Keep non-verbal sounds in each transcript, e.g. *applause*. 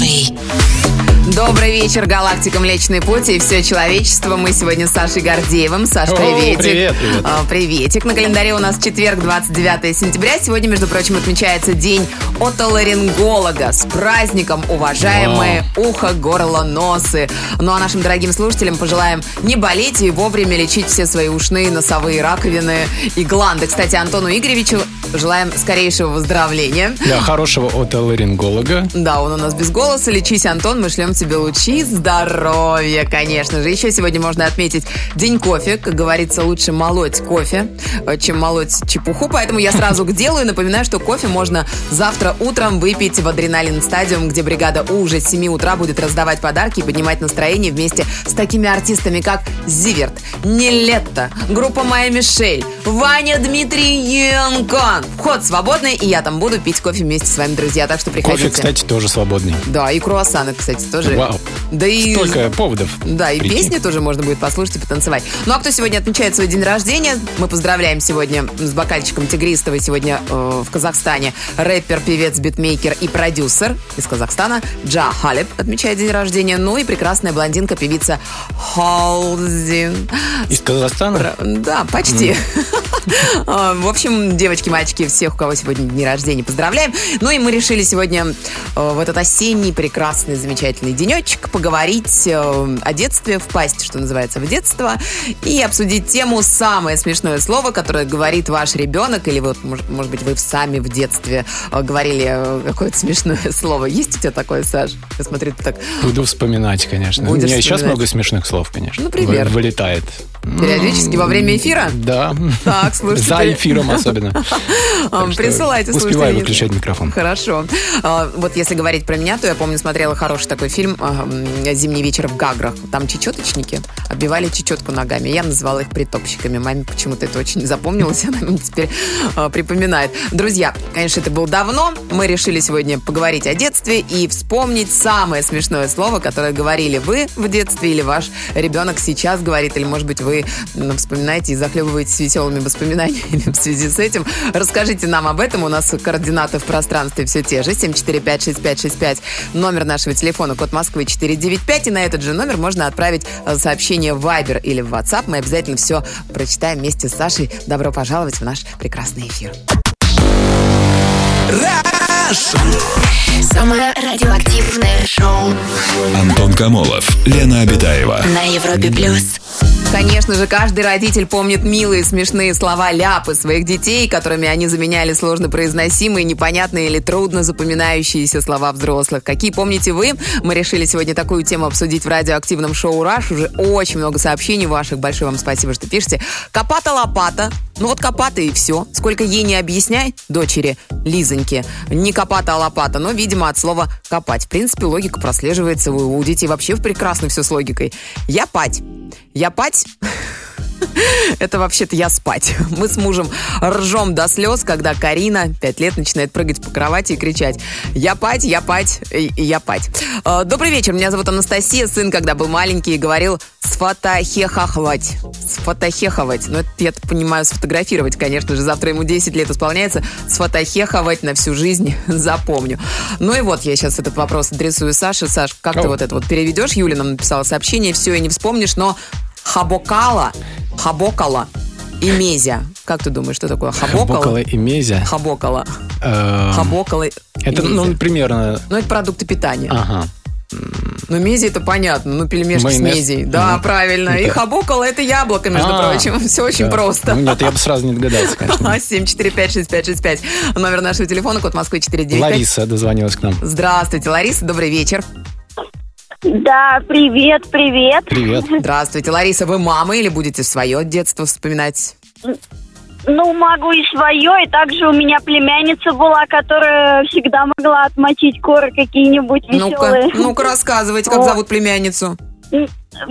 первый. Добрый вечер, галактика Млечный Путь и все человечество. Мы сегодня с Сашей Гордеевым. Саш, О, приветик. привет, привет. А, Приветик. На календаре у нас четверг, 29 сентября. Сегодня, между прочим, отмечается день отоларинголога. С праздником, уважаемые ухо, горло, носы. Ну а нашим дорогим слушателям пожелаем не болеть и вовремя лечить все свои ушные, носовые раковины и гланды. Кстати, Антону Игоревичу желаем скорейшего выздоровления. Для хорошего отоларинголога. Да, он у нас без голоса. Лечись, Антон, мы шлем тебе лучи здоровья, конечно же. Еще сегодня можно отметить День кофе. Как говорится, лучше молоть кофе, э, чем молоть чепуху. Поэтому я сразу к делу и напоминаю, что кофе можно завтра утром выпить в Адреналин Стадиум, где бригада У уже с 7 утра будет раздавать подарки и поднимать настроение вместе с такими артистами, как Зиверт, Нелетто, группа Майя Мишель, Ваня Дмитриенко. Вход свободный, и я там буду пить кофе вместе с вами, друзья. Так что приходите. Кофе, кстати, тоже свободный. Да, и круассаны, кстати, тоже. Вау. Да и... Столько поводов. Да, и прийти. песни тоже можно будет послушать и потанцевать. Ну а кто сегодня отмечает свой день рождения? Мы поздравляем сегодня с бокальчиком Тигристовой. Сегодня э, в Казахстане рэпер, певец, битмейкер и продюсер из Казахстана Джа Халеб отмечает день рождения. Ну и прекрасная блондинка, певица Халзин. Из Казахстана? Да, почти. А, *laughs* В общем, девочки, мальчики, всех, у кого сегодня дни рождения, поздравляем. Ну и мы решили сегодня э, в этот осенний прекрасный, замечательный денечек поговорить э, о детстве, впасть, что называется, в детство, и обсудить тему «Самое смешное слово», которое говорит ваш ребенок, или вот, может, может быть, вы сами в детстве э, говорили э, какое-то смешное *laughs* слово. Есть у тебя такое, Саш? Я смотрю, ты так Буду вспоминать, конечно. Будешь у меня и сейчас вспоминать. много смешных слов, конечно. Например? Вы- Вылетает. Периодически во время эфира. Да. Так, слушайте. За эфиром особенно. *laughs* Присылайте, Успеваю слушайте. выключать микрофон. Хорошо. А, Вот если говорить про меня, то я помню, смотрела хороший такой фильм а, «Зимний вечер в Гаграх». Там чечеточники отбивали чечетку ногами. Я называла их притопщиками. Маме почему-то это очень запомнилось. *laughs* Она мне теперь а, припоминает. Друзья, конечно, это было давно. Мы решили сегодня поговорить о детстве и вспомнить самое смешное слово, которое говорили вы в детстве или ваш ребенок сейчас говорит, или, может быть, вы м, вспоминаете и захлебываетесь веселыми воспоминаниями в связи с этим. Расскажите нам об этом. У нас координаты в пространстве все те же. 7456565. Номер нашего телефона, код Москвы 495. И на этот же номер можно отправить э, сообщение в Viber или в WhatsApp. Мы обязательно все прочитаем вместе с Сашей. Добро пожаловать в наш прекрасный эфир. Самое радиоактивное шоу Антон Камолов. Лена Обитаева. на Европе плюс. Конечно же, каждый родитель помнит милые смешные слова ляпы своих детей, которыми они заменяли сложно произносимые, непонятные или трудно запоминающиеся слова взрослых. Какие помните вы? Мы решили сегодня такую тему обсудить в радиоактивном шоу «Раш». Уже очень много сообщений ваших. Большое вам спасибо, что пишете. Копата-лопата. Ну вот копата и все. Сколько ей не объясняй, дочери Лизоньки. Не копата, а лопата. Но, видимо, от слова копать. В принципе, логика прослеживается. У у детей вообще прекрасно все с логикой. Я пать. Я пать. *laughs* Это вообще-то я спать. *laughs* Мы с мужем ржем до слез, когда Карина, 5 лет, начинает прыгать по кровати и кричать «Я пать, я пать, я пать». Э, Добрый вечер, меня зовут Анастасия. Сын, когда был маленький, говорил «сфотохехахвать». Сфотохеховать. Ну, это, я понимаю, сфотографировать, конечно же. Завтра ему 10 лет исполняется. Сфотохеховать на всю жизнь *laughs* запомню. Ну и вот я сейчас этот вопрос адресую Саше. Саш, как ты Ау. вот это вот переведешь? Юля нам написала сообщение, все, и не вспомнишь, но хабокала, хабокала и мезя. Как ты думаешь, что такое хабокала? Бокала и мезя. Хабокала. Э, Хабокала и Это, ну, примерно... Ну, это продукты питания. Ага. Ну, мези это понятно. Ну, пельмешки Майонез? с мезей. Да, Мгм. правильно. И Это- хабокала это яблоко, между А, прочим. *laughs* Все очень да. просто. Ну, Нет, я бы сразу не догадался, конечно. *laughs* 7456565. Номер нашего телефона, код Москвы 495. Лариса дозвонилась к нам. Здравствуйте, Лариса, добрый вечер. Да, привет, привет. Привет. Здравствуйте, Лариса, вы мама или будете свое детство вспоминать? Ну, могу и свое, и также у меня племянница была, которая всегда могла отмочить коры какие-нибудь Ну-ка, веселые. ну-ка рассказывайте, как Вот. зовут племянницу.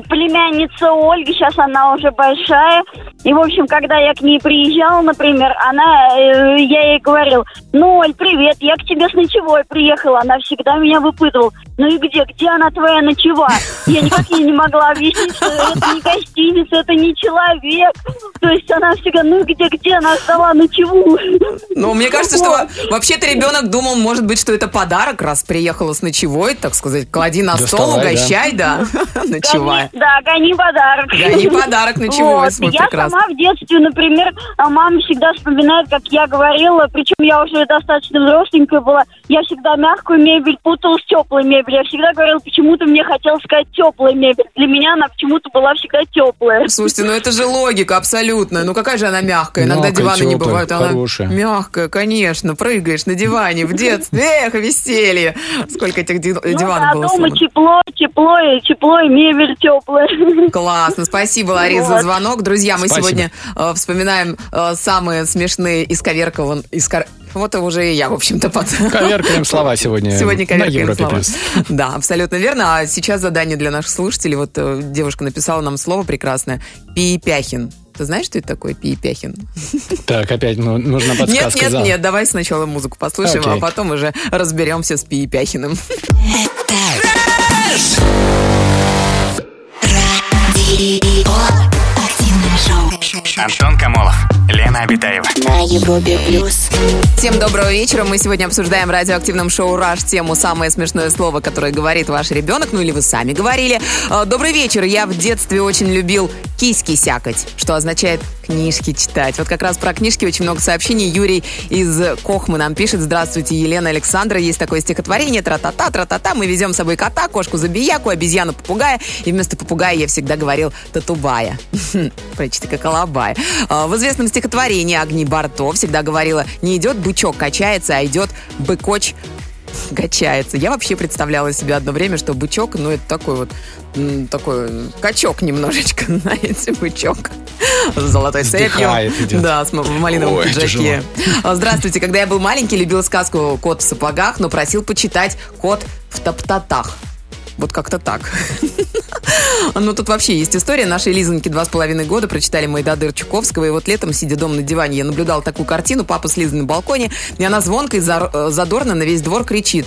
Племянница Ольга, сейчас она уже большая. И, в общем, когда я к ней приезжала, например, она, э, я ей говорил, ну, Оль, привет, я к тебе с ночевой приехала. Она всегда меня выпытывала, ну и где, где она твоя ночева? Я никак ей не могла объяснить, что это не гостиница, это не человек. То есть она всегда, ну где, где она сдала ночеву? Ну, мне кажется, что вообще-то ребенок думал, может быть, что это подарок, раз приехала с ночевой, так сказать, клади на стол, Доставай, да. угощай, *laughs* да, ночевая. Да, гони подарок. Гони подарок ночевой, Вот. смотри, Я прекрасно. сама в детстве, например, а мама всегда вспоминает, как я говорила, причем я уже достаточно взросленькая была, я всегда мягкую мебель путала с теплой мебелью. Я всегда говорила, почему-то мне хотелось сказать теплая мебель. Для меня она почему-то была всегда теплая. Слушайте, ну это же логика абсолютно. Ну какая же она мягкая? Иногда Мягкая, диваны не бывают. Она хорошая. мягкая, конечно. Прыгаешь на диване в детстве. Эх, веселье. Сколько этих Ну диванов да, было дома тепло, тепло, и тепло, и мебель теплая. Классно, спасибо, Ларис, за звонок. Друзья, мы Спасибо. сегодня э, вспоминаем э, самые смешные исковеркованные... Искор... Вот уже и я, в общем-то, под... Коверкаем слова сегодня. Сегодня коверкаем слова. плюс. *laughs* Да, абсолютно верно. А сейчас задание для наших слушателей. Вот э, девушка написала нам слово прекрасное. Пиепяхин. Ты знаешь, что это такое пиепяхин? *laughs* Так, опять ну, нужна Нет, подсказка. нет, за. нет, давай сначала музыку послушаем, Окей. а потом уже разберемся с Пиепяхиным. Радио. Антон Камолов, Лена Обитаева. На Европе плюс. Всем доброго вечера. Мы сегодня обсуждаем в радиоактивном шоу «Раш» тему «Самое смешное слово, которое говорит ваш ребенок», ну или вы сами говорили. Э, Добрый вечер. Я в детстве очень любил киськи сякать, что означает книжки читать. Вот как раз про книжки очень много сообщений. Юрий из Кохмы нам пишет. Здравствуйте, Елена Александра. Есть такое стихотворение. Тра-та-та, тра-та-та. Мы везем с собой кота, кошку забияку, обезьяну попугая. И вместо попугая я всегда говорил татубая. *laughs* Прочти как алабая. А, В известном стихотворении Агни Барто всегда говорила, не идет бычок качается, а идет быкоч качается. Я вообще представляла себе одно время, что бычок, ну, это такой вот, такой качок немножечко, *laughs* знаете, бычок. С золотой цепью. Да, с в малиновом Ой, пиджаке. тяжело. А, Здравствуйте. Когда я был маленький, любил сказку «Кот в сапогах», но просил почитать «Кот в топтатах». Вот как-то так. *laughs* Ну, тут вообще есть история. Нашей Лизоньке два с половиной года прочитали Майдадыр Чуковского. И вот летом, сидя дома на диване, я наблюдала такую картину. Папа с Лизой на балконе, и она звонко и э, задорно на весь двор кричит.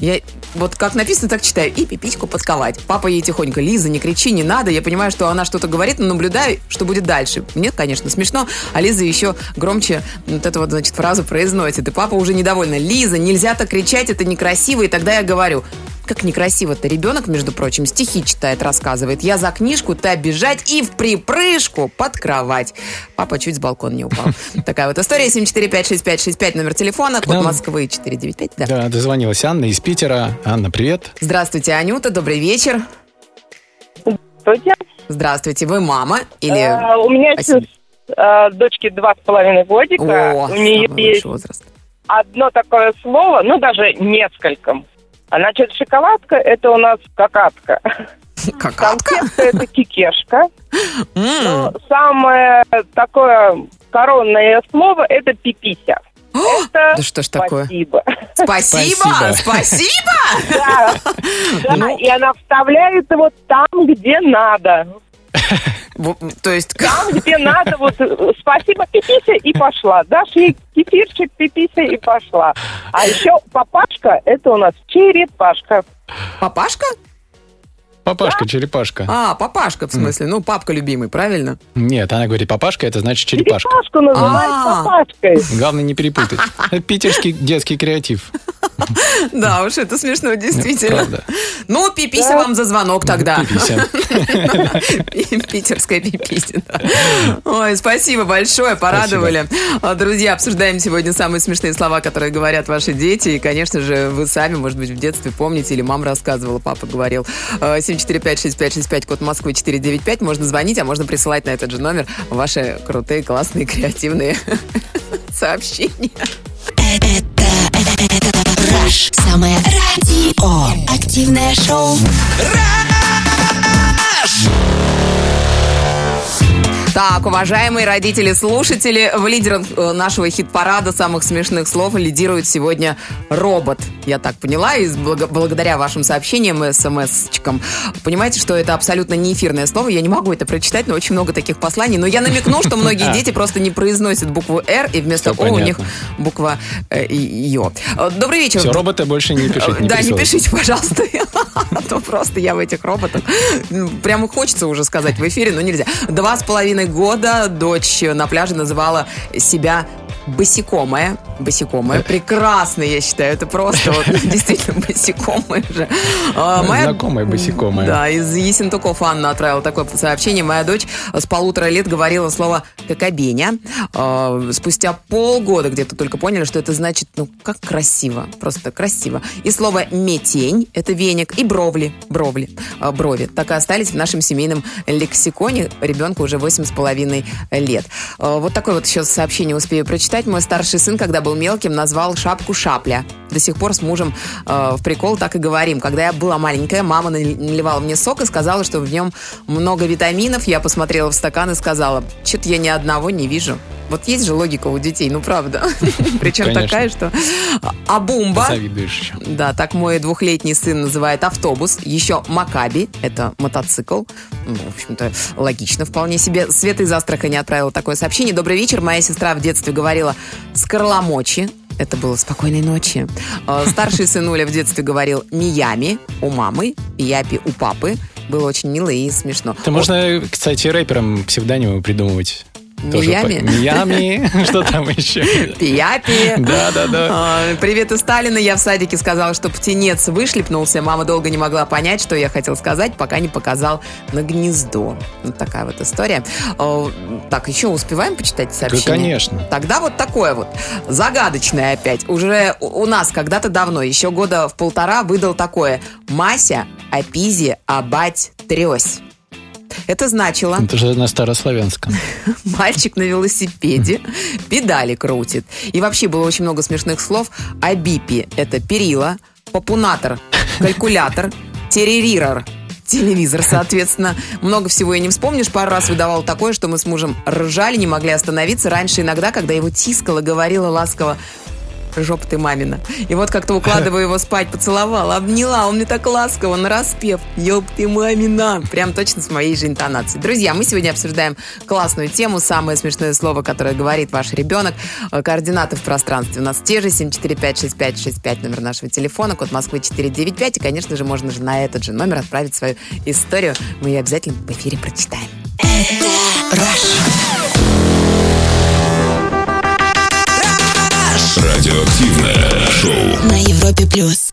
Я вот как написано, так читаю. И пипичку подковать. Папа ей тихонько, Лиза, не кричи, не надо. Я понимаю, что она что-то говорит, но наблюдаю, что будет дальше. Мне, конечно, смешно, а Лиза еще громче вот эту вот, значит, фразу произносит. И папа уже недовольна. Лиза, нельзя так кричать, это некрасиво. И тогда я говорю, как некрасиво-то. Ребенок, между прочим, стихи читает, рассказывает. Я за книжку, ты обижать и в припрыжку под кровать. Папа чуть с балкона не упал. *laughs* Такая вот история. 7456565, номер телефона, код Москвы 495. Да. Да, дозвонилась Анна из Питера. Анна, привет. Здравствуйте, Анюта, добрый вечер. Здравствуйте. Здравствуйте, вы мама или... А, у меня сейчас а, дочке два с половиной годика. О, у нее есть возраст. одно такое слово, ну даже несколько. А значит, шоколадка это у нас какатка. *laughs* Какатка? Конфетка это кикешка. Но самое такое коронное слово это пипися. *gasps* Это Да что ж такое? спасибо. Спасибо! Спасибо. Спасибо! Да, *laughs* Ну. и она вставляет его там, где надо. *laughs* То есть... Там, *laughs* где надо, вот э, спасибо, пипися, и пошла. Дашь ей кефирчик, пипися, и пошла. А еще папашка, это у нас черепашка. Папашка? Папашка, черепашка. А, папашка, в смысле. Ну, папка любимый, правильно? Нет, она говорит, папашка, это значит черепашка. Черепашку называют А. папашкой. Главное не перепутать. *laughs* Это питерский детский креатив. Да уж, это смешно, действительно. Ну, пипися вам за звонок тогда. Пипися. *laughs* Питерская пипися, да. Ой, спасибо большое, порадовали. А, Друзья, обсуждаем сегодня самые смешные слова, которые говорят ваши дети. И, конечно же, вы сами, может быть, в детстве помните, или мама рассказывала, папа говорил. А, 745-6565, код Москвы 495. Можно звонить, а можно присылать на этот же номер ваши крутые, классные, креативные *laughs* сообщения. Это, это, это, это Раш. Самое радио. Активное шоу. Так, уважаемые родители-слушатели, в лидерах э, нашего хит-парада самых смешных слов лидирует сегодня робот. Я так поняла, и благодаря вашим сообщениям и смс-чикам. Понимаете, что это абсолютно не эфирное слово, я не могу это прочитать, но очень много таких посланий. Но я намекну, что многие дети просто не произносят букву «Р», и вместо «О» у них буква э, «Ё». Э, Добрый вечер. Все, роботы больше не пишите. да, не пишите, пожалуйста. *laughs* А то просто я в этих роботах. Прямо хочется уже сказать в эфире, но нельзя. Два с половиной года дочь на пляже называла себя босикомая. Босикомая. Прекрасно, я считаю. Это просто вот, *laughs* действительно босикомая же. А, моя- Знакомая босикомая. Да, из Есентуков Анна отправила такое сообщение. Моя дочь с полутора лет говорила слово «кокобеня». А, Спустя полгода где-то только поняли, что это значит, ну, как красиво. Просто красиво. И слово «метень» — это веник. И бровли. Бровли. а, Брови. Так и остались в нашем семейном лексиконе. Ребенку уже восемь с половиной лет. А, Вот такое вот еще сообщение успею прочитать. Мой старший сын, когда был мелким, назвал шапку шапля. До сих пор с мужем э, в прикол так и говорим. Когда я была маленькая, мама нали- наливала мне сок и сказала, что в нем много витаминов. Я посмотрела в стакан и сказала, что-то я ни одного не вижу. Вот есть же логика у детей, ну правда. *laughs* Причем такая, что... А бумба... Завидуешь. Да, так мой двухлетний сын называет автобус. Еще Макаби, это мотоцикл. Ну, в общем-то, логично вполне себе. Света из Астрахани отправила такое сообщение. Добрый вечер. Моя сестра в детстве говорила «скорломочи». Это было «спокойной ночи». Э, Старший сынуля в детстве говорил «миями» у мамы, «япи» у папы. Было очень мило и смешно. Это можно, кстати, рэперам псевдонимы придумывать. Миями? Миями. *laughs* Что там еще? Пияпи. Да, да, да. А, Привет из Сталина. Я в садике сказала, что птенец вышлепнулся. Мама долго не могла понять, что я хотел сказать, пока не показал на гнездо. Вот такая вот история. А, Так, еще успеваем почитать сообщение? конечно. Тогда вот такое вот. Загадочное опять. Уже у у нас когда-то давно, еще года в полтора, выдал такое. Мася, апизи, абать, тресь. Это значило... Это же на старославянском. *laughs* Мальчик на велосипеде педали крутит. И вообще было очень много смешных слов. Абипи – это перила, попунатор – калькулятор, террорирор – телевизор, соответственно. Много всего и не вспомнишь. Пару раз выдавал такое, что мы с мужем ржали, не могли остановиться. Раньше иногда, когда его тискала, говорила ласково Жопа ты мамина. И вот как-то укладываю его спать, поцеловала, обняла. Он мне так ласково, на распев. Ёб ты мамина. Прям точно с моей же интонацией. Друзья, мы сегодня обсуждаем классную тему. Самое смешное слово, которое говорит ваш ребенок. Э, Координаты в пространстве у нас те же. 7456565 номер нашего телефона. Код Москвы 495. И, конечно же, можно же на этот же номер отправить свою историю. Мы ее обязательно в эфире прочитаем. Радиоактивное шоу. На Европе плюс.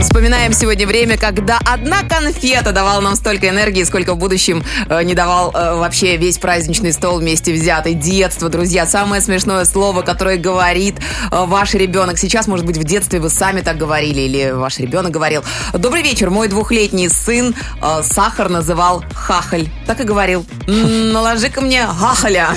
Вспоминаем сегодня время, когда одна конфета давала нам столько энергии, сколько в будущем э, не давал э, вообще весь праздничный стол вместе взятый. Детство, друзья, самое смешное слово, которое говорит э, ваш ребенок. Сейчас, может быть, в детстве вы сами так говорили или ваш ребенок говорил. Добрый вечер, мой двухлетний сын э, сахар называл хахаль. Так и говорил. «М, Наложи-ка мне хахаля.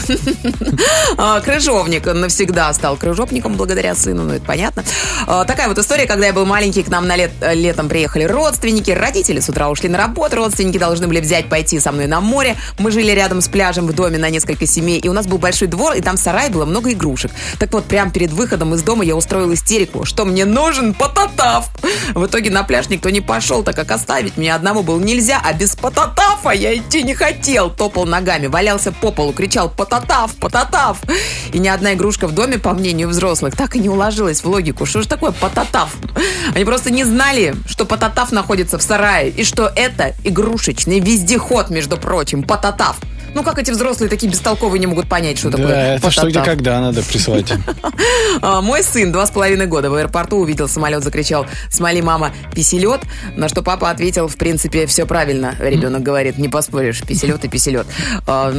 А, *laughs* Крыжовник навсегда стал крыжовником благодаря сыну, ну это понятно. А, Такая вот история, когда я был маленький, к нам на лет, летом приехали родственники, родители с утра ушли на работу, родственники должны были взять, пойти со мной на море. Мы жили рядом с пляжем в доме на несколько семей, и у нас был большой двор, и там в сарае было много игрушек. Так вот, прямо перед выходом из дома я устроил истерику, что мне нужен потатав. В итоге на пляж никто не пошел, так как оставить меня одного было нельзя, а без потатафа я идти не хотел. Топал ногами, валялся по полу, кричал «Потатав! Потатав!» И ни одна игрушка в доме, по мнению взрослых, так и не уложилась в логику. Что же такое потатав? Они просто не знали, что потатав находится в сарае, и что это игрушечный вездеход, между прочим, потатав. Ну, как эти взрослые такие бестолковые не могут понять, что такое Да, это что где потатав? когда надо прислать. *laughs* А, Мой сын два с половиной года в аэропорту увидел самолет, закричал «Смоли, мама, писелет», на что папа ответил, в принципе, все правильно. Ребенок говорит, не поспоришь, писелет и писелет. А,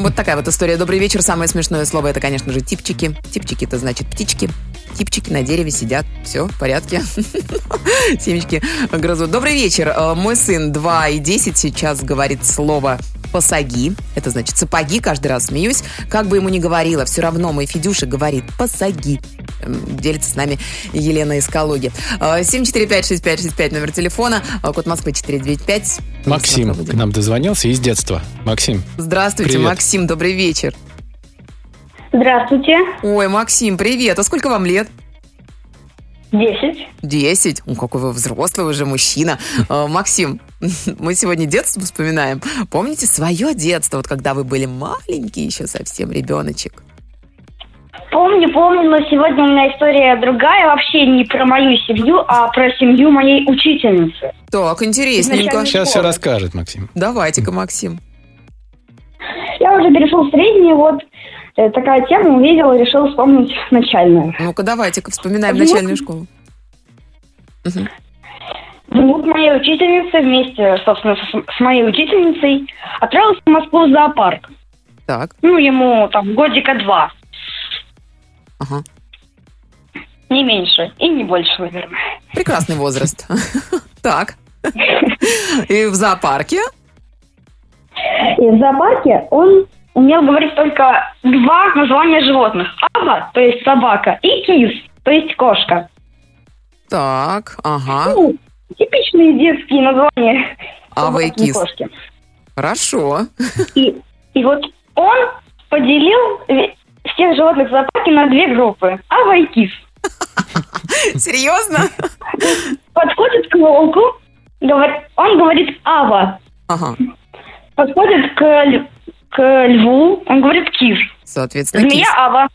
Вот такая вот история. Добрый вечер. Самое смешное слово это, конечно же, типчики. Типчики это значит птички. Типчики на дереве сидят. Все, в порядке. *laughs* Семечки грызут. Добрый вечер. А, Мой сын 2 и 10 сейчас говорит слово посаги. Это значит сапоги, каждый раз смеюсь. Как бы ему ни говорила, все равно мой Федюша говорит посаги. Делится с нами Елена из Калуги. Э, 745-6565, номер телефона, э, код Москвы 495. Максим к нам дозвонился из детства. Максим, Здравствуйте, Привет. Максим, добрый вечер. Здравствуйте. Ой, Максим, привет. А сколько вам лет? Десять. Десять. Ну, какой вы взрослый уже мужчина. Э, Максим, *laughs* мы сегодня детство вспоминаем. Помните свое детство, вот когда вы были маленький еще совсем ребеночек? Помню, помню, но сегодня у меня история другая, вообще не про мою семью, а про семью моей учительницы. Так, интересненько. Сейчас все расскажет, Максим. Давайте-ка, Максим. Я уже перешел в средний, вот такая тема увидела, решил вспомнить начальную. Ну-ка, давайте-ка вспоминаем Ну, начальную школу. Внук моей учительницы вместе, собственно, с, с моей учительницей отправился в Москву в зоопарк. Так, Ну, ему там годика два, ага. не меньше и не больше, наверное. Прекрасный возраст. *laughs* Так. *laughs* И в зоопарке? И в зоопарке он умел говорить только два названия животных. Аба, то есть собака, и кис, то есть кошка. Так, ага. Ну, типичные детские названия. Ава и собаки кис. кошки. Хорошо. И, и вот он поделил всех животных зоопарке на две группы. Ава и кис. *laughs* Серьезно? Подходит к волку, говорит, он говорит Ава. Ага. Подходит к, к льву, он говорит кис. Соответственно, кис. Змея Ава.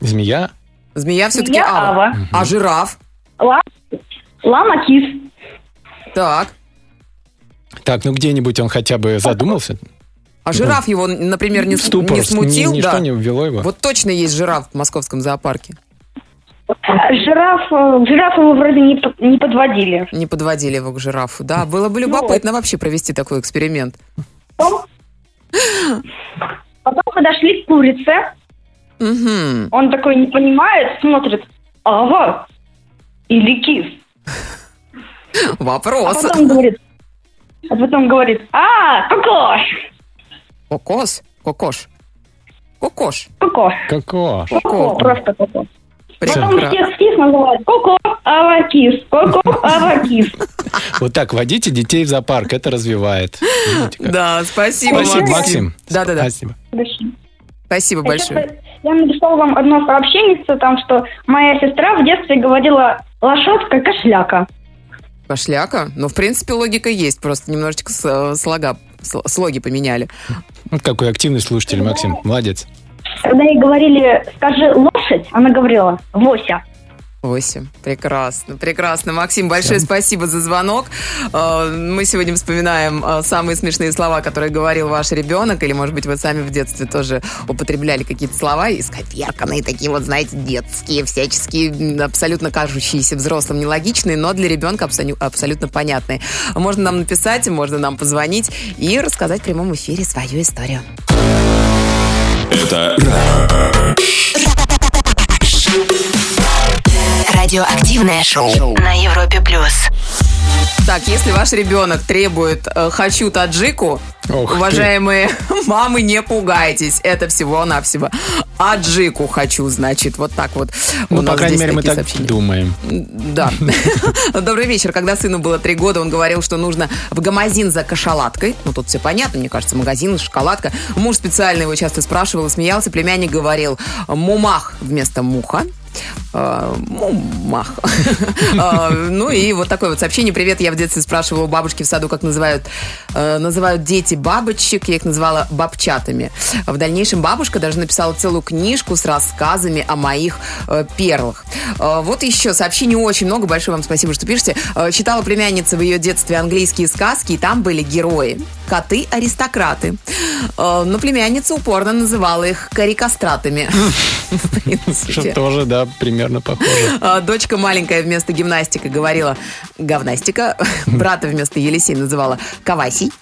Змея? Змея все-таки Змея ава. Ава. А жираф? Ла- Лама кис. Так. Так, ну где-нибудь он хотя бы задумался? А жираф его, например, не, ступор не смутил? ни- ничто да. не ввело его? Вот точно есть жираф в московском зоопарке. Жираф, э, жираф его вроде не, не подводили. Не подводили его к жирафу. Да, было бы любопытно вообще провести такой эксперимент. Потом, подошли к курице. Угу. Он такой не понимает, смотрит, ава или кис. А Вопрос. потом говорит, а потом говорит, а, кокош, Кокос? Кокош. Кокош. коко, коко, Коко. просто коко. Потом всех кис называют коко, ава, кис, коко, *laughs* ава, кис. Вот так, водите детей в зоопарк, это развивает. Да, спасибо, Спасибо, Максим. Да-да-да. Спасибо. Спасибо большое. Я написала вам одно сообщение, там, что моя сестра в детстве говорила лошадка кошляка. Пошляка? Ну, в принципе, логика есть. Просто немножечко с- слога, сл- слоги поменяли. Вот какой активный слушатель, Максим. Молодец. Когда ей говорили, скажи лошадь, она говорила Вося. Восемь. Прекрасно, прекрасно. Максим, большое спасибо за звонок. Э, Мы сегодня вспоминаем э, самые смешные слова, которые говорил ваш ребенок, или, может быть, вы сами в детстве тоже употребляли какие-то слова исковерканные, такие вот, знаете, детские, всяческие, абсолютно кажущиеся взрослым нелогичные, но для ребенка абсолю- абсолютно понятные. Можно нам написать, можно нам позвонить и рассказать в прямом эфире свою историю. Это Радиоактивное шоу на Европе плюс. Так, если ваш ребенок требует э, «хочу таджику», Ох ты. уважаемые *laughs* мамы, не пугайтесь. Это всего-навсего аджику хочу, значит. Вот так вот. Ну, по крайней мере, мы так сообщения. думаем. Да. *laughs* Добрый вечер. Когда сыну было три года, он говорил, что нужно в магазин за кошалаткой. Ну, тут все понятно, мне кажется, магазин, шоколадка. Муж специально его часто спрашивал и смеялся. Племянник говорил «мумах» вместо «муха». Э, Мумах. Э, Ну и вот такое вот сообщение. Привет, я в детстве спрашивала у бабушки в саду, как называют э, называют дети бабочек. Я их называла бабчатами. В дальнейшем бабушка даже написала целую книжку с рассказами о моих э, перлах. Э, Вот еще сообщений очень много. Большое вам спасибо, что пишете. Э, Читала племянница в ее детстве английские сказки, и там были герои. Коты-аристократы. Э, Но племянница упорно называла их карикастратами. *laughs* Что тоже, да, примерно похоже. А, Дочка маленькая вместо гимнастика говорила говнастика. *laughs* Брата вместо Елисей называла Кавасий.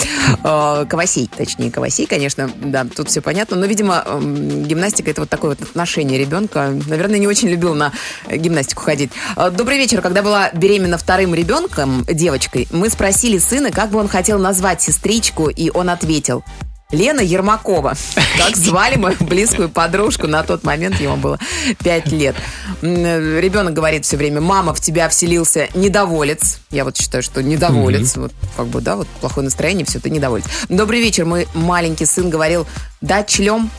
А, Кавасей, точнее, Кавасей, конечно. Да, тут все понятно. Но, видимо, гимнастика это вот такое вот отношение ребенка. Наверное, не очень любил на гимнастику ходить. Добрый вечер. Когда была беременна вторым ребенком, девочкой, мы спросили сына, как бы он хотел назвать сестричку, и он ответил Лена Ермакова. *laughs* Так звали мою близкую подружку. На тот момент ему было 5 лет. Ребенок говорит все время, мама, в тебя вселился недоволец. Я вот считаю, что недоволец. Вот как бы, да, вот плохое настроение, все, ты недоволец. Добрый вечер. Мой маленький сын говорил, да, члем.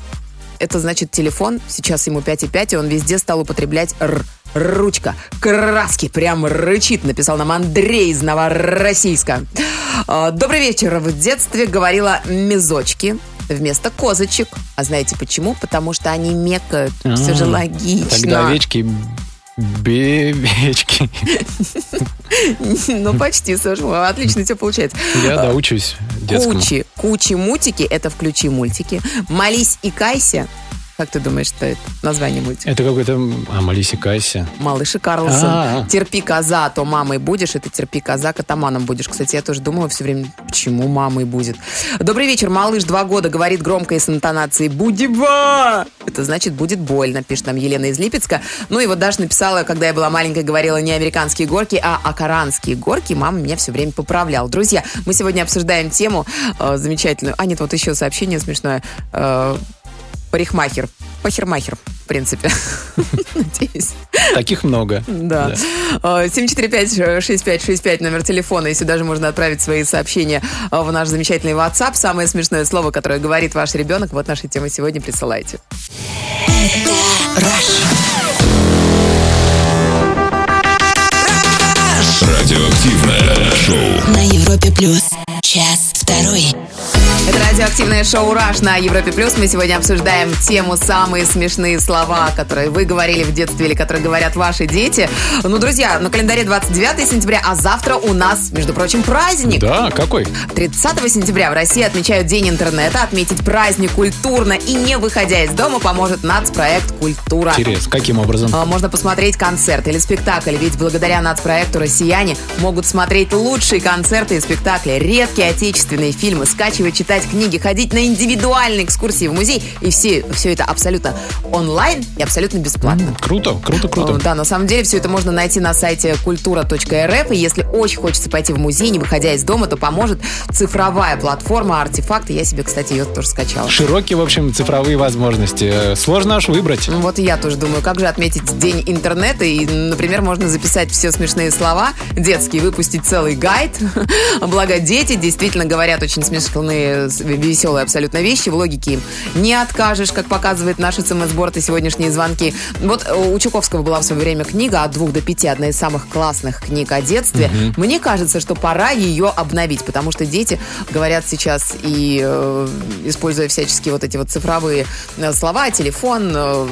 Это значит телефон. Сейчас ему 5,5, и он везде стал употреблять р. Ручка, краски, прям рычит, написал нам Андрей из Новороссийска. А, Добрый вечер. В детстве говорила мезочки вместо козочек. А знаете почему? Потому что они мекают. Все же А, логично. Тогда овечки, бебечки. Ну, почти, Саша. Отлично тебя получается. Я доучусь детскому. Кучи, кучи мультики, это включи мультики. Молись и кайся. Как ты думаешь, что это название мультика? Это какой-то... А, Малиси Касси. Малыш и Карлсон. А-а. Терпи коза, а то мамой будешь, это терпи коза, катаманом будешь. Кстати, я тоже думала все время, почему мамой будет. Добрый вечер, малыш, два года, говорит громко и с интонацией «Будева!» Это значит «будет больно», пишет нам Елена из Липецка. Ну и вот Даша написала, когда я была маленькой, говорила не американские горки, а акаранские горки. Мама меня все время поправляла. Друзья, мы сегодня обсуждаем тему э, замечательную. А нет, вот еще сообщение смешное. Э, парикмахер. Пахермахер, в принципе. *laughs* Надеюсь. Таких много. Да. Э, 745-6565 номер телефона. И сюда же можно отправить свои сообщения э, в наш замечательный WhatsApp. Самое смешное слово, которое говорит ваш ребенок. Вот наша тема сегодня. Присылайте. Радиоактивное шоу. На Европе плюс. Час второй. Это радиоактивное шоу «Раш» на Европе+. плюс. Мы сегодня обсуждаем тему «Самые смешные слова», которые вы говорили в детстве или которые говорят ваши дети. Ну, друзья, на календаре 29 сентября, а завтра у нас, между прочим, праздник. Да, какой? 30 сентября в России отмечают День интернета. Отметить праздник культурно и не выходя из дома поможет нацпроект «Культура». Интересно, каким образом? А, Можно посмотреть концерт или спектакль, ведь благодаря нацпроекту россияне могут смотреть лучшие концерты и спектакли, редкие отечественные фильмы, скачивать, читать книги, ходить на индивидуальные экскурсии в музей. И все, все это абсолютно онлайн и абсолютно бесплатно. Круто, круто, Э, круто. Да, на самом деле все это можно найти на сайте культура.рф. И если очень хочется пойти в музей, не выходя из дома, то поможет цифровая платформа «Артефакты». Я себе, кстати, ее тоже скачала. Широкие, в общем, цифровые возможности. Э, Сложно аж выбрать. Ну, Вот и я тоже думаю, как же отметить день интернета. И, например, можно записать все смешные слова детские, выпустить целый гайд. *laughs* Благо, дети действительно говорят очень смешные, веселые абсолютно вещи. В логике им не откажешь, как показывает наш СМС-борт и сегодняшние звонки. Вот э, у Чуковского была в свое время книга от двух до пяти, одна из самых классных книг о детстве. Мне кажется, что пора ее обновить, потому что дети говорят сейчас и э, используя всяческие вот эти вот цифровые э, слова, телефон, э,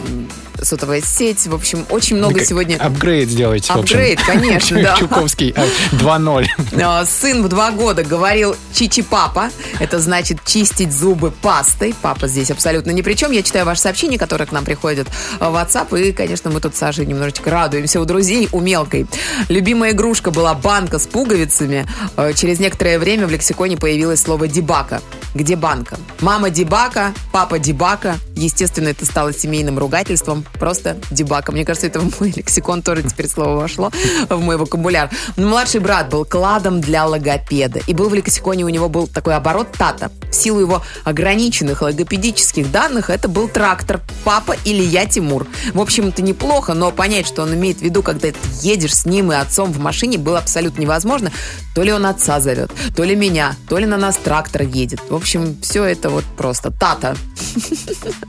сотовая сеть. В общем, очень много Так, сегодня... Апгрейд сделайте. Апгрейд, конечно, *laughs* да. Чуковский а, 2.0. *laughs* Э, Сын в два года говорил чичи папа. Это значит чистить зубы пастой. Папа здесь абсолютно ни при чем. Я читаю ваши сообщения, которые к нам приходят в WhatsApp. И, конечно, мы тут с Сашей немножечко радуемся у друзей, у мелкой. Любимая игрушка была банка с пуговицами. Э, Через некоторое время в лексиконе появилось слово дебака. Где банка? Мама дебака, папа дебака. Естественно, это стало семейным ругательством. Просто дебака. Мне кажется, это в мой *laughs* лексикон тоже теперь слово вошло, в мой вокабуляр. Но младший брат был кладом для логопеда. И был в лексиконе у него был такой оборот тата. В силу его ограниченных логопедических данных это был трактор. Папа или я Тимур. В общем, это неплохо, но понять, что он имеет в виду, когда ты едешь с ним и отцом в машине, было абсолютно невозможно. То ли он отца зовет, то ли меня, то ли на нас трактор едет. В общем, все это вот просто тата.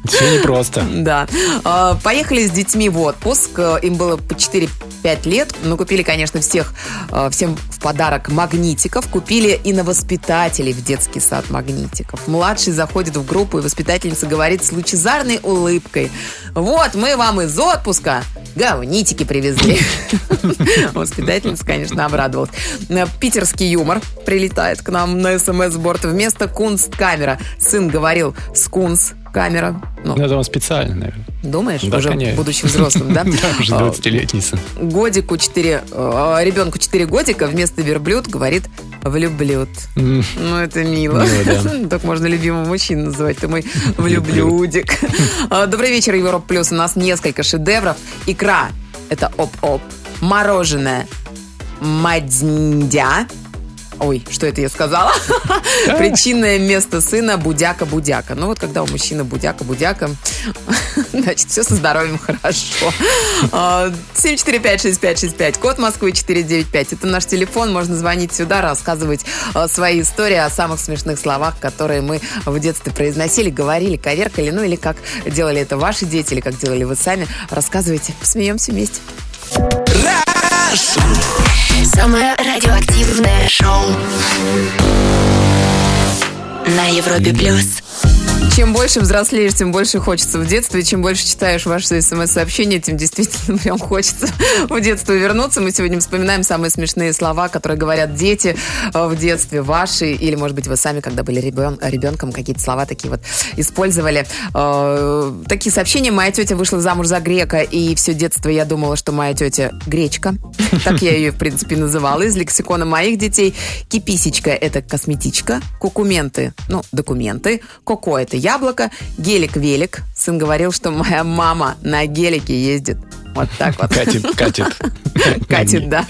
Все непросто. *laughs* Да. А, Поехали с детьми в отпуск. Им было по 4-5 лет. Ну, купили, конечно, всех, э, всем в подарок магнитиков. Купили и на воспитателей в детский сад магнитиков. Младший заходит в группу, и воспитательница говорит с лучезарной улыбкой. Вот, мы вам из отпуска говнитики привезли. *laughs* Воспитательница, конечно, обрадовалась. Питерский юмор прилетает к нам на СМС-борт. Вместо кунсткамера сын говорил скунс камера. Ну, Ну, Это он специально, наверное. Думаешь, Да, уже конечно. будучи *laughs* взрослым, да? Да, уже А, 20-летний сын. Годику 4, ребенку 4 годика вместо верблюд говорит влюблют. М, Ну, это мило. Да. *laughs* Так можно любимого мужчину называть. Ты мой *laughs* влюблюдик. А, Добрый вечер, Европа Плюс. У нас несколько шедевров. Икра – это оп-оп. Мороженое – мадзндя. Ой, что это я сказала? *laughs* Причинное место сына будяка-будяка. Ну вот когда у мужчины будяка-будяка, *laughs* значит, все со здоровьем хорошо. А, 7456565, код Москвы 495. Это наш телефон, можно звонить сюда, рассказывать а, свои истории о самых смешных словах, которые мы в детстве произносили, говорили, коверкали, ну или как делали это ваши дети, или как делали вы сами. Рассказывайте, посмеемся вместе. Самое радиоактивное шоу на Европе плюс. Чем больше взрослеешь, тем больше хочется в детстве. Чем больше читаешь ваши смс-сообщения, тем действительно *laughs* прям хочется в детство вернуться. Мы сегодня вспоминаем самые смешные слова, которые говорят дети э, в детстве ваши. Или, может быть, вы сами, когда были ребен- ребенком, какие-то слова такие вот использовали. Э, Такие сообщения. Моя тетя вышла замуж за грека, и все детство я думала, что моя тетя гречка. *laughs* Так я ее, в принципе, называла. Из лексикона моих детей. Киписечка – это косметичка. Кукументы – ну, документы. Коко – это яблоко. Гелик-велик. Сын говорил, что моя мама на гелике ездит. Вот так вот. Катит, катит. Катит, да.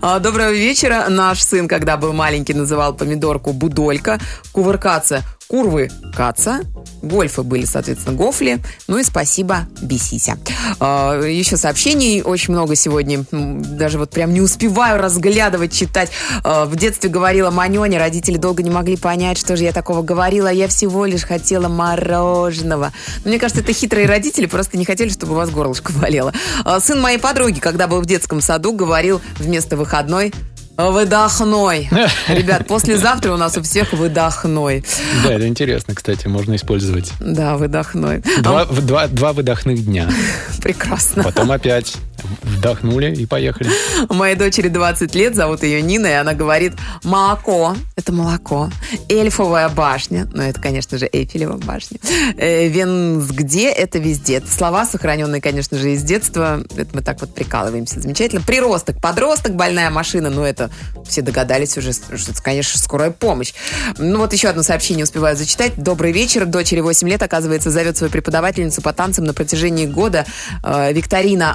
А, Доброго вечера. Наш сын, когда был маленький, называл помидорку будолька. Кувыркаться курвы каца. Гольфы были, соответственно, гофли. Ну и спасибо, бесися. А, Еще сообщений очень много сегодня. Даже вот прям не успеваю разглядывать, читать. А, В детстве говорила Манёня. Родители долго не могли понять, что же я такого говорила. Я всего лишь хотела мороженого. Но Мне кажется, это хитрые родители просто не хотели, чтобы у вас горлышко болело. А, Сын моей подруги, когда был в детском саду, говорил вместо выходной Выдохной. *laughs* Ребят, послезавтра у нас у всех выдохной. Да, это интересно, кстати, можно использовать. Да, выдохной. Два, в- два, два выдохных дня. *laughs* Прекрасно. Потом опять вдохнули и поехали. *laughs* Моей дочери 20 лет, зовут ее Нина, и она говорит, молоко, это молоко, эльфовая башня, ну это, конечно же, Эйфелева башня, э, Венс где, это везде. Это слова, сохраненные, конечно же, из детства, это мы так вот прикалываемся, замечательно. Приросток, подросток, больная машина, ну это все догадались уже, что это, конечно, скорая помощь. Ну вот еще одно сообщение успеваю зачитать. Добрый вечер, дочери 8 лет, оказывается, зовет свою преподавательницу по танцам на протяжении года э, Викторина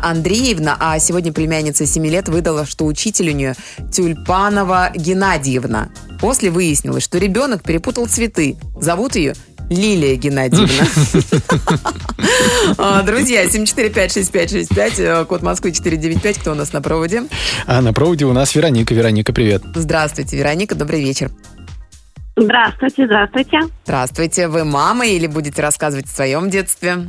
Андреевна, а сегодня племянница 7 лет выдала, что учитель у нее Тюльпанова Геннадьевна. После выяснилось, что ребенок перепутал цветы. Зовут ее Лилия Геннадьевна. *laughs* А, Друзья, 7456565, э, код Москвы 495, кто у нас на проводе? А на проводе у нас Вероника. Вероника, привет. Здравствуйте, Вероника, добрый вечер. Здравствуйте, здравствуйте. Здравствуйте, вы мама или будете рассказывать о своем детстве?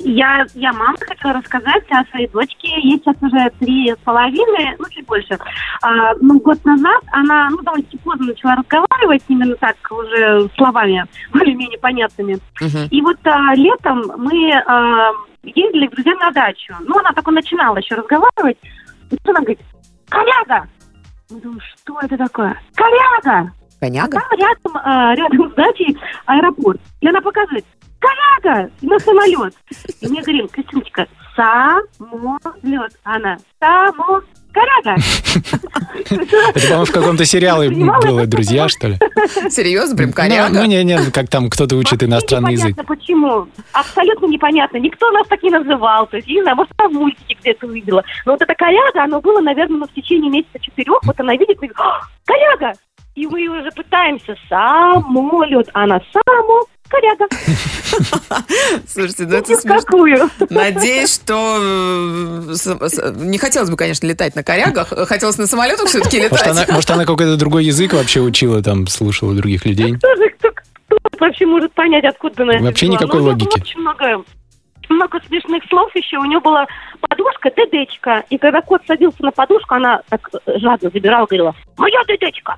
Я, я мама хотела рассказать о своей дочке. Ей сейчас уже три с половиной, ну, чуть больше. А, ну, год назад она, ну, довольно-таки поздно начала разговаривать, именно так, уже словами более-менее понятными. Мгм. И вот а, летом мы а, ездили к друзьям на дачу. Ну, она только начинала еще разговаривать. И тут она говорит, коряга! Я думаю, что это такое? Коряга! Коняга? Там рядом, а, рядом с дачей аэропорт. И она показывает, коряга! На самолет. И мне говорим, Кристиночка, самолет. Она, само... Коряга! Это, по-моему, в каком-то сериале было «Друзья», что ли? Серьезно, прям Ну, коняга? ну, не, не, как там кто-то учит иностранный язык. почему. Абсолютно непонятно. Никто нас так не называл. То есть, я не знаю, может, она в мультике где-то увидела. Но вот эта коряга, оно было, наверное, ну, в течение месяца четырех. Вот она видит и говорит, «А, коряга! И мы уже пытаемся, самолет. Она само коряга. *laughs* Слушайте, ну это смешно. какую. Надеюсь, что э, не хотелось бы, конечно, летать на корягах, хотелось на самолетах все-таки Может, она, летать. может, она какой-то другой язык вообще учила, там, слушала других людей. Кто же, кто, кто вообще может понять, откуда она Вообще никакой Ну, логики. Очень много, много смешных слов еще. У нее была подушка ДДчка. И когда кот садился на подушку, она так жадно забирала, говорила, моя ДДчка.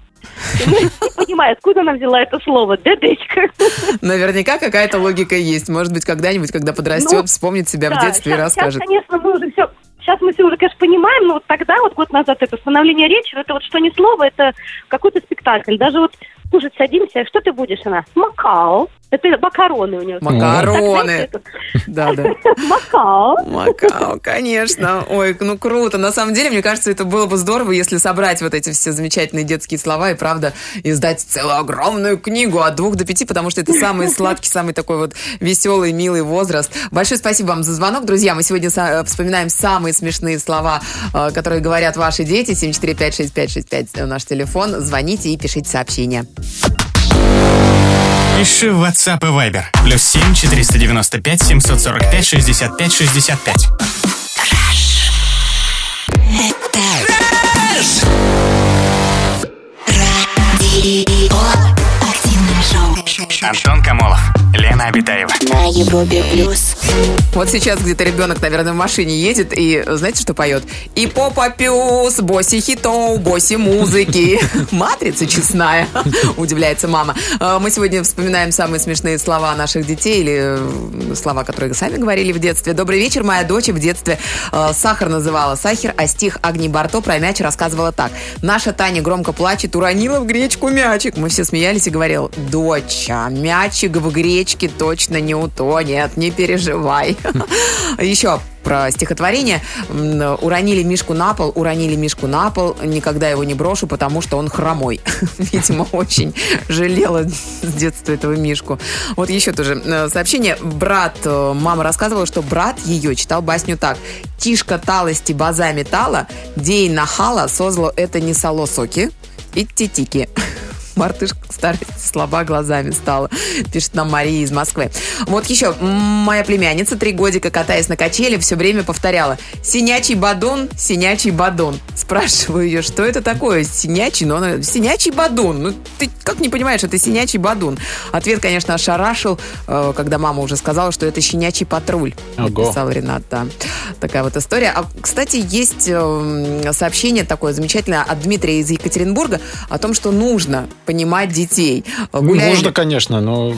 И мы не понимаем, откуда она взяла это слово ДДчка. *laughs* Наверняка какая-то логика есть. Может быть, когда-нибудь, когда подрастет, Ну, вспомнит себя в детстве и расскажет. Конечно, мы уже все... Сейчас мы все уже, конечно, понимаем, но вот тогда, вот год назад, это становление речи, это вот что ни слово, это какой-то спектакль. Даже вот кушать садимся, что ты будешь, она? Макао. Это макароны у него. Макароны. Да, да. *laughs* Макао. Макао, конечно. Ой, ну круто. На самом деле, мне кажется, это было бы здорово, если собрать вот эти все замечательные детские слова и, правда, издать целую огромную книгу от двух до пяти, потому что это самый сладкий, самый такой вот веселый, милый возраст. Большое спасибо вам за звонок, друзья. Мы сегодня э, вспоминаем самые смешные слова, э, которые говорят ваши дети. 7456565 наш телефон. Звоните и пишите сообщения. Пиши в WhatsApp и Viber. Плюс 7 495 745 65 65. Радио. Активное шоу. Антон Камолов, Лена Обитаева. На Европе плюс. Вот сейчас где-то ребенок, наверное, в машине едет и знаете, что поет? И попа пюс, боси хитов, боси музыки. *laughs* Матрица честная, *laughs* удивляется мама. Э, Мы сегодня вспоминаем самые смешные слова наших детей или э, слова, которые сами говорили в детстве. Добрый вечер, моя дочь в детстве э, сахар называла сахар, а стих Агни Барто про мяч рассказывала так. Наша Таня громко плачет, уронила в гречку мячик. Мы все смеялись и говорил, доча, мячик в гречке точно не утонет, не переживай. *laughs* Еще про стихотворение. Уронили Мишку на пол, уронили Мишку на пол, никогда его не брошу, потому что он хромой. *laughs* Видимо, очень жалела с детства этого Мишку. Вот еще тоже э, сообщение. Брат, э, мама рассказывала, что брат ее читал басню так. Тишка талости база металла, дей нахала, созло это не сало соки, и титики. *laughs* Мартышка старости слаба глазами стала, пишет нам Мария из Москвы. Вот еще, моя племянница три годика, катаясь на качели, все время повторяла «Синячий бадон, синячий бадон». Спрашиваю ее, что это такое? Синячий? Но она, синячий бадон. Ну, ты как не понимаешь, это синячий бадун? Ответ, конечно, ошарашил, э, когда мама уже сказала, что это щенячий патруль. Ого. Написал Ренат, да. Такая вот история. А, кстати, есть э, сообщение такое замечательное от Дмитрия из Екатеринбурга о том, что нужно понимать детей. Э, гуляли- Можно, конечно, но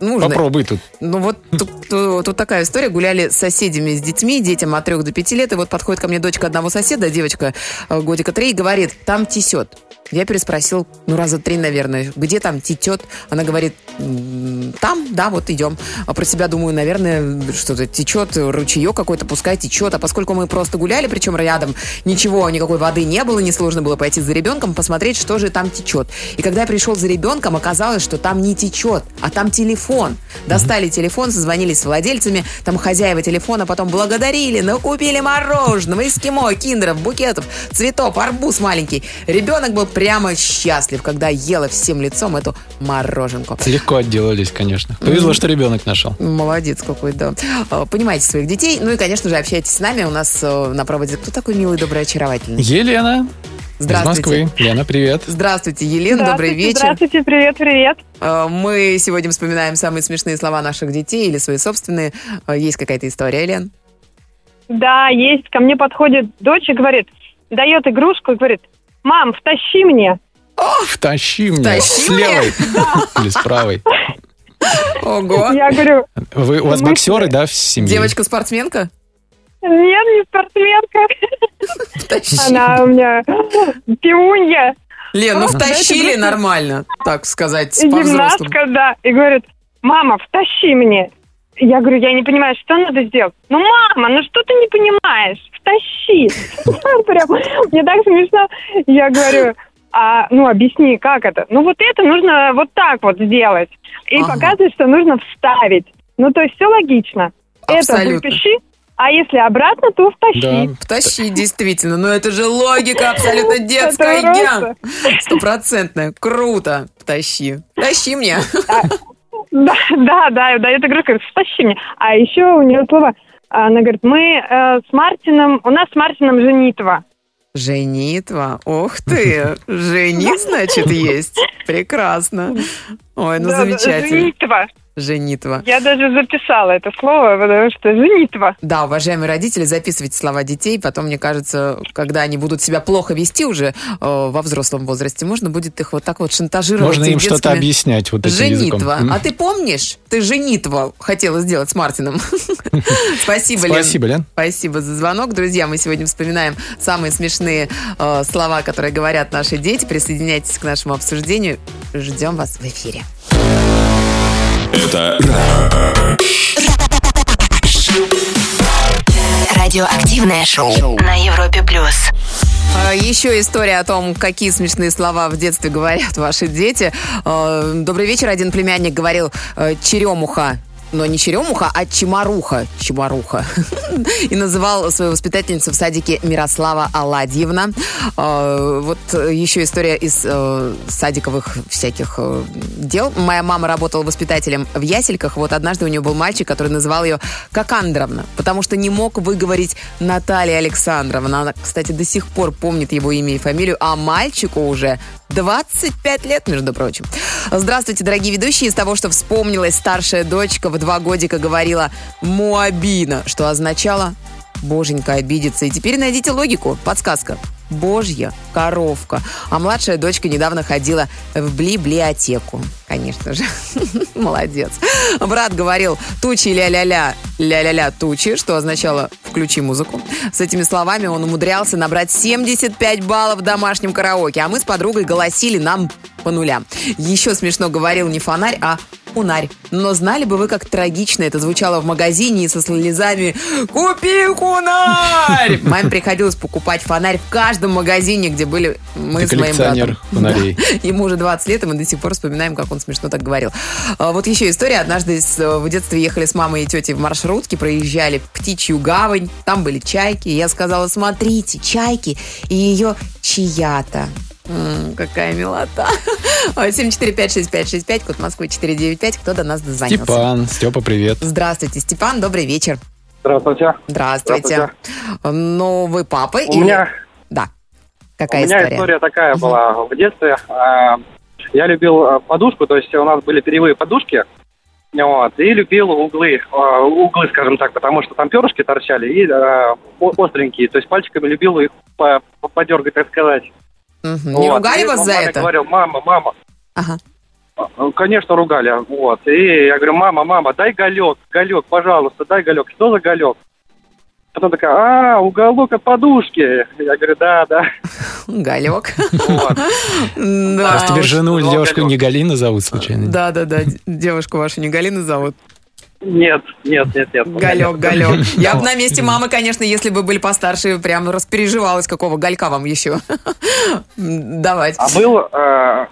нужно. попробуй тут. Ну вот тут, тут- тут такая история. Гуляли с соседями, с детьми, детям от 3 до 5 лет. И вот подходит ко мне дочка одного соседа, девочка э, годика 3, и говорит, там тесет. Я переспросил, ну, раза три, наверное, где там тетет? Она говорит, «М, там, да, вот идем. А про себя думаю, наверное, что-то течет, ручеек какой-то, пускай течет. А поскольку мы просто гуляли, причем рядом ничего, никакой воды не было, несложно было пойти за ребенком, посмотреть, что же там течет. И когда я пришел за ребенком, оказалось, что там не течет, а там телефон. Достали телефон, созвонились с владельцами, там хозяева телефона потом благодарили, накупили мороженого, эскимо, киндеров, букетов, цветов, арбуз маленький. Ребенок был прямо счастлив, когда ела всем лицом эту мороженку. Легко отделались, конечно. Повезло, что ребенок нашел. Молодец какой, да. Понимаете своих детей. Ну и, конечно же, общайтесь с нами. У нас э, на проводе кто такой милый, добрый, очаровательный? Елена из Здравствуйте. Москвы. Лена, привет. Здравствуйте, Елена, добрый Здравствуйте, вечер. Здравствуйте, привет, привет. Э, Мы сегодня вспоминаем самые смешные слова наших детей или свои собственные. Э, Есть какая-то история, Лен? Да, есть. Ко мне подходит дочь и говорит, дает игрушку и говорит, мам, втащи мне. Втащи меня. Втащи с меня? левой или с правой. Ого. Я говорю, Вы, у вас боксеры, да, в семье? Девочка-спортсменка? Нет, не спортсменка. Она у меня пивунья, Лен, ну втащили нормально, так сказать, гимнастка, да. И говорит, мама, втащи мне. Я говорю, я не понимаю, что надо сделать. Ну, мама, ну что ты не понимаешь? Втащи. *laughs* Прям, мне так смешно. Я говорю, а, ну, объясни, как это? Ну, вот это нужно вот так вот сделать. И Ага. показывает, что нужно вставить. Ну, то есть все логично. Это Абсолютно. А если обратно, то втащи. Да. Втащи, действительно. Ну это же логика *laughs* абсолютно детская. Стопроцентная. Круто. Втащи. Тащи мне. Да, да, да, да, это говорю, втащи мне. А еще у нее слово, она говорит, мы э, с Мартином, у нас с Мартином женитва. Женитва. Ух ты. Жених, значит, есть. Прекрасно. Ой, ну Да, замечательно. Женитва. Женитва. Я даже записала это слово, потому что женитва. Да, уважаемые родители, записывайте слова детей. Потом, мне кажется, когда они будут себя плохо вести уже э, во взрослом возрасте, можно будет их вот так вот шантажировать. Можно им детскими- что-то объяснять вот этим языком. Женитва. М. А ты помнишь? Ты женитва хотела сделать с Мартином. *laughs* Спасибо, Лен. Спасибо, Лен. Спасибо за звонок. Друзья, мы сегодня вспоминаем самые смешные э, слова, которые говорят наши дети. Присоединяйтесь к нашему обсуждению. Ждем вас в эфире. Это Радиоактивное шоу на Европе плюс. А, Еще история о том, какие смешные слова в детстве говорят ваши дети. А, Добрый вечер. Один племянник говорил э, черемуха. Но не черемуха, а чемаруха. Чемаруха. *laughs* И называл свою воспитательницу в садике Мирослава Аладьевна. А, Вот еще история из э, садиковых всяких э, дел. Моя мама работала воспитателем в ясельках. Вот однажды у нее был мальчик, который называл ее Кокандровна, потому что не мог выговорить Наталья Александровна. Она, кстати, до сих пор помнит его имя и фамилию, а мальчику уже 25 лет, между прочим. Здравствуйте, дорогие ведущие. Из того, что вспомнилась старшая дочка в два годика говорила «Муабина», что означало «Боженька обидится». И теперь найдите логику. Подсказка. Божья коровка. А младшая дочка недавно ходила в библиотеку. Конечно же. *laughs* Молодец. Брат говорил «тучи ля-ля-ля, ля-ля-ля тучи», что означало «включи музыку». С этими словами он умудрялся набрать 75 баллов в домашнем караоке, а мы с подругой голосили нам по нулям. Еще смешно говорил не фонарь, а Кунарь. Но знали бы вы, как трагично это звучало в магазине и со слезами «Купи кунарь!» *laughs* Маме приходилось покупать фонарь в каждом магазине, где были мы Ты с моим братом. фонарей. Да. Ему уже 20 лет, и мы до сих пор вспоминаем, как он смешно так говорил. А, Вот еще история. Однажды с- в детстве ехали с мамой и тетей в маршрутке, проезжали Птичью гавань, там были чайки. И я сказала, смотрите, чайки и ее чья-то. М, какая милота. *laughs* 7456565, код Москвы 495. Кто до нас дозвонился? Степан, Степа, привет. Здравствуйте, Степан, добрый вечер. Здравствуйте. Здравствуйте. Ну, вы папа У или- меня, Да. Какая у меня история? история такая была в детстве. А, Я любил а, подушку, то есть у нас были перьевые подушки. Вот, и любил углы, а, углы, скажем так, потому что там перышки торчали и о- остренькие. То есть пальчиками любил их по- по- подергать, так сказать. Не Вот. ругали И вас за это? говорил, мама, мама. Ага. Ну, Конечно, ругали. Вот. И я говорю, мама, мама, дай галек, галек, пожалуйста, дай галек. Что за галек? Потом такая, а, уголок от подушки. Я говорю, да, да. *laughs* Галек. *laughs* А теперь жену или девушку не Галина зовут случайно? Да, да, да. Девушку вашу не Галину зовут. Нет, нет, нет, нет. Галек, *laughs* галек. *laughs* Я бы на месте мамы, конечно, если бы были постарше, прям распереживалась, какого галька вам еще *laughs* давать. А был, э,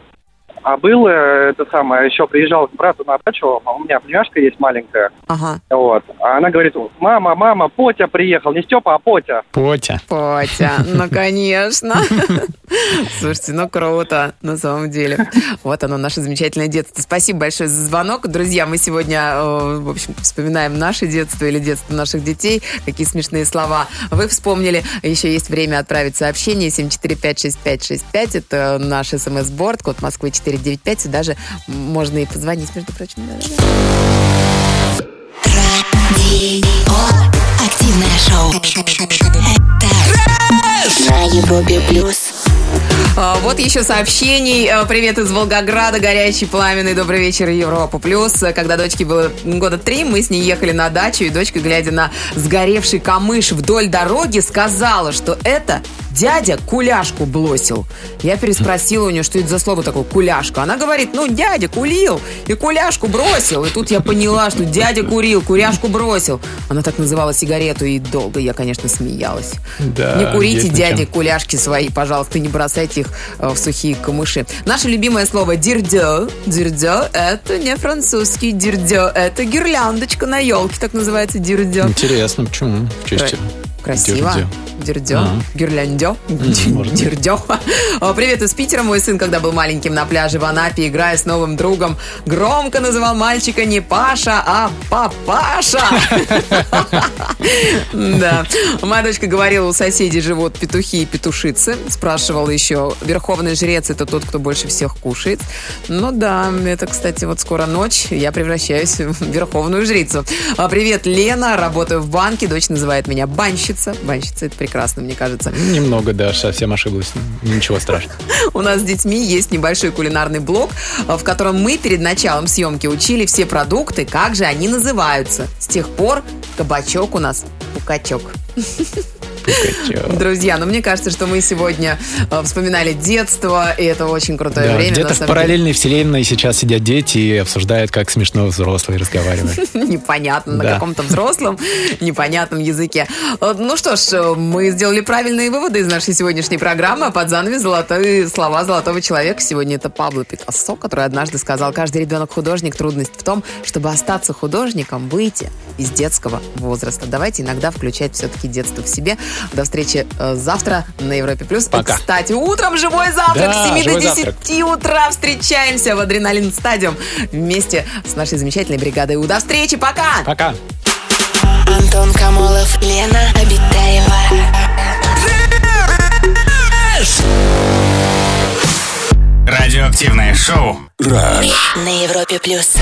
а был это самое, еще приезжал к брату на дачу, а у меня племяшка есть маленькая. Ага. Вот. А она говорит, мама, мама, Потя приехал, не Степа, а Потя. Потя. Потя, *laughs* ну конечно. *laughs* Слушайте, ну круто, на самом деле. Вот оно, наше замечательное детство. Спасибо большое за звонок. Друзья, мы сегодня, э, в общем, вспоминаем наше детство или детство наших детей. Какие смешные слова вы вспомнили. Еще есть время отправить сообщение 7456565. Это наш смс-борд, код Москвы 4 925 даже можно и позвонить, между прочим. Да, да. Активное шоу. Это на Европе плюс. А, вот еще сообщений. А, привет из Волгограда, горячий пламенный. Добрый вечер, Европа Плюс. Когда дочке было года три, мы с ней ехали на дачу, и дочка, глядя на сгоревший камыш вдоль дороги, сказала, что это дядя куляшку бросил. Я переспросила у нее, что это за слово такое куляшка. Она говорит, ну, дядя кулил и куляшку бросил. И тут я поняла, что дядя курил, куряшку бросил. Она так называла сигарету, и долго я, конечно, смеялась. Да, Не курите, есть над дяди, чем. куляшки свои, пожалуйста, не бросайте их э, в сухие камыши. Наше любимое слово дирдё. Дирдё – это не французский. Дирдё – это гирляндочка на елке, так называется дирдё. Интересно, почему? В честь? Красиво. Дирдё. Дирдё. А. Гирляндё. *laughs* Дирдё. О, Привет из Питера. Мой сын, когда был маленьким на пляже в Анапе, играя с новым другом, громко называл мальчика не Паша, а Папаша. *laughs* Да. Моя дочка говорила, у соседей живут петухи и петушицы. Спрашивала еще, верховный жрец это тот, кто больше всех кушает. Ну да, это, кстати, вот скоро ночь, я превращаюсь *laughs* в верховную жрицу. А, Привет, Лена, работаю в банке, дочь называет меня банщица. Банщица, это прекрасно, мне кажется. Немного, да, совсем ошиблась. Ничего страшного. У нас с детьми есть небольшой кулинарный блог, в котором мы перед началом съемки учили все продукты, как же они называются. С тех пор кабачок у нас пукачок. Пугачев. Друзья, ну мне кажется, что мы сегодня э, вспоминали детство, и это очень крутое Да, время. где-то в самом деле. параллельной вселенной сейчас сидят дети и обсуждают, как смешно взрослые разговаривают. *laughs* непонятно на каком-то взрослом, непонятном языке. Э, Ну что ж, э, мы сделали правильные выводы из нашей сегодняшней программы. А под занавес золотые слова золотого человека. Сегодня это Пабло Пикассо, который однажды сказал, каждый ребенок художник. Трудность в том, чтобы остаться художником, выйти из детского возраста. Давайте иногда включать все-таки детство в себе. До встречи э, завтра на Европе+. плюс. Пока. И, Кстати, утром живой завтрак Да, с 7 до живой 10 завтрак. утра. Встречаемся в Адреналин Стадиум вместе с нашей замечательной бригадой. У. До встречи, пока! Пока. Антон Камолов, Лена Обитаева. Радиоактивное шоу. Раш. На Европе плюс.